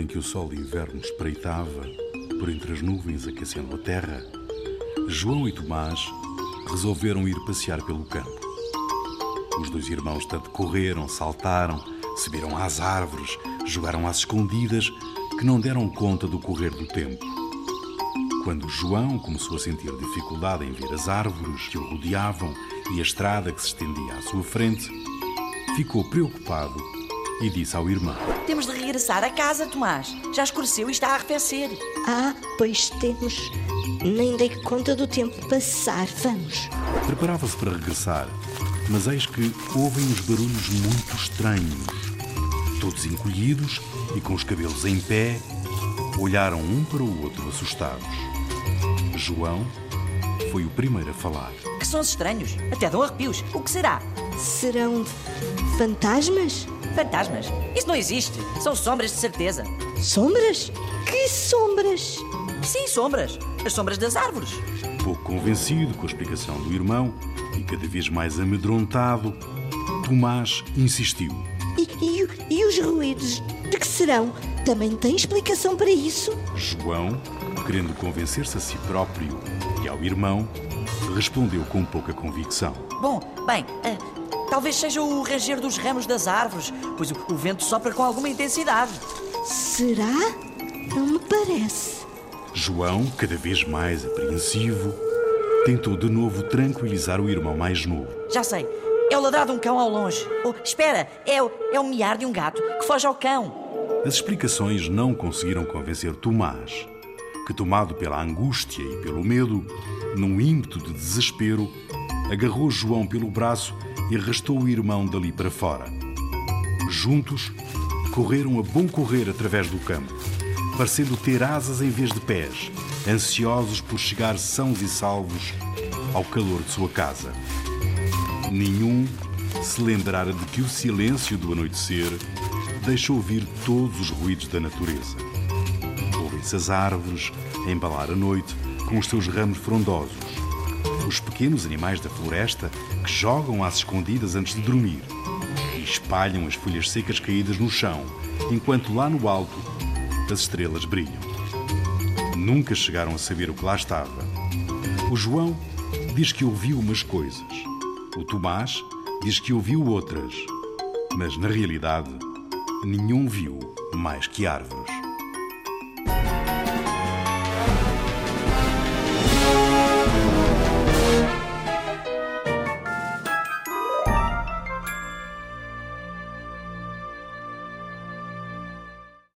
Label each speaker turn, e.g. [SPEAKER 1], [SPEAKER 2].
[SPEAKER 1] Em que o sol de inverno espreitava por entre as nuvens aquecendo a terra, João e Tomás resolveram ir passear pelo campo. Os dois irmãos tanto correram, saltaram, subiram às árvores, jogaram às escondidas, que não deram conta do correr do tempo. Quando João começou a sentir dificuldade em ver as árvores que o rodeavam e a estrada que se estendia à sua frente, ficou preocupado e disse ao irmão:
[SPEAKER 2] Temos de regressar a casa, Tomás. Já escureceu e está a arrefecer.
[SPEAKER 3] Ah, pois temos. Nem dei conta do tempo passar. Vamos.
[SPEAKER 1] Preparava-se para regressar, mas eis que ouvem uns barulhos muito estranhos. Todos encolhidos e com os cabelos em pé, olharam um para o outro assustados. João foi o primeiro a falar.
[SPEAKER 2] Que sons estranhos. Até dão arrepios. O que será?
[SPEAKER 3] Serão fantasmas?
[SPEAKER 2] Fantasmas? Isso não existe. São sombras de certeza.
[SPEAKER 3] Sombras? Que sombras?
[SPEAKER 2] Sim, sombras. As sombras das árvores.
[SPEAKER 1] Pouco convencido com a explicação do irmão e cada vez mais amedrontado, Tomás insistiu.
[SPEAKER 3] E, e, e os ruídos? De que serão? Também tem explicação para isso?
[SPEAKER 1] João, querendo convencer-se a si próprio e ao irmão, respondeu com pouca convicção.
[SPEAKER 2] Bom, bem, uh, talvez seja o ranger dos ramos das árvores, pois o, o vento sopra com alguma intensidade.
[SPEAKER 3] Será? Não me parece.
[SPEAKER 1] João, cada vez mais apreensivo, tentou de novo tranquilizar o irmão mais novo.
[SPEAKER 2] Já sei. É o ladrar de um cão ao longe. Oh, espera, é o, é o miar de um gato que foge ao cão.
[SPEAKER 1] As explicações não conseguiram convencer Tomás, que, tomado pela angústia e pelo medo, num ímpeto de desespero, agarrou João pelo braço e arrastou o irmão dali para fora. Juntos, correram a bom correr através do campo, parecendo ter asas em vez de pés, ansiosos por chegar sãos e salvos ao calor de sua casa. Nenhum se lembrara de que o silêncio do anoitecer deixa ouvir todos os ruídos da natureza. Ouvem-se as árvores a embalar a noite com os seus ramos frondosos, os pequenos animais da floresta que jogam às escondidas antes de dormir e espalham as folhas secas caídas no chão, enquanto lá no alto as estrelas brilham. Nunca chegaram a saber o que lá estava. O João diz que ouviu umas coisas. O Tomás diz que ouviu outras. Mas, na realidade, nenhum viu mais que árvores.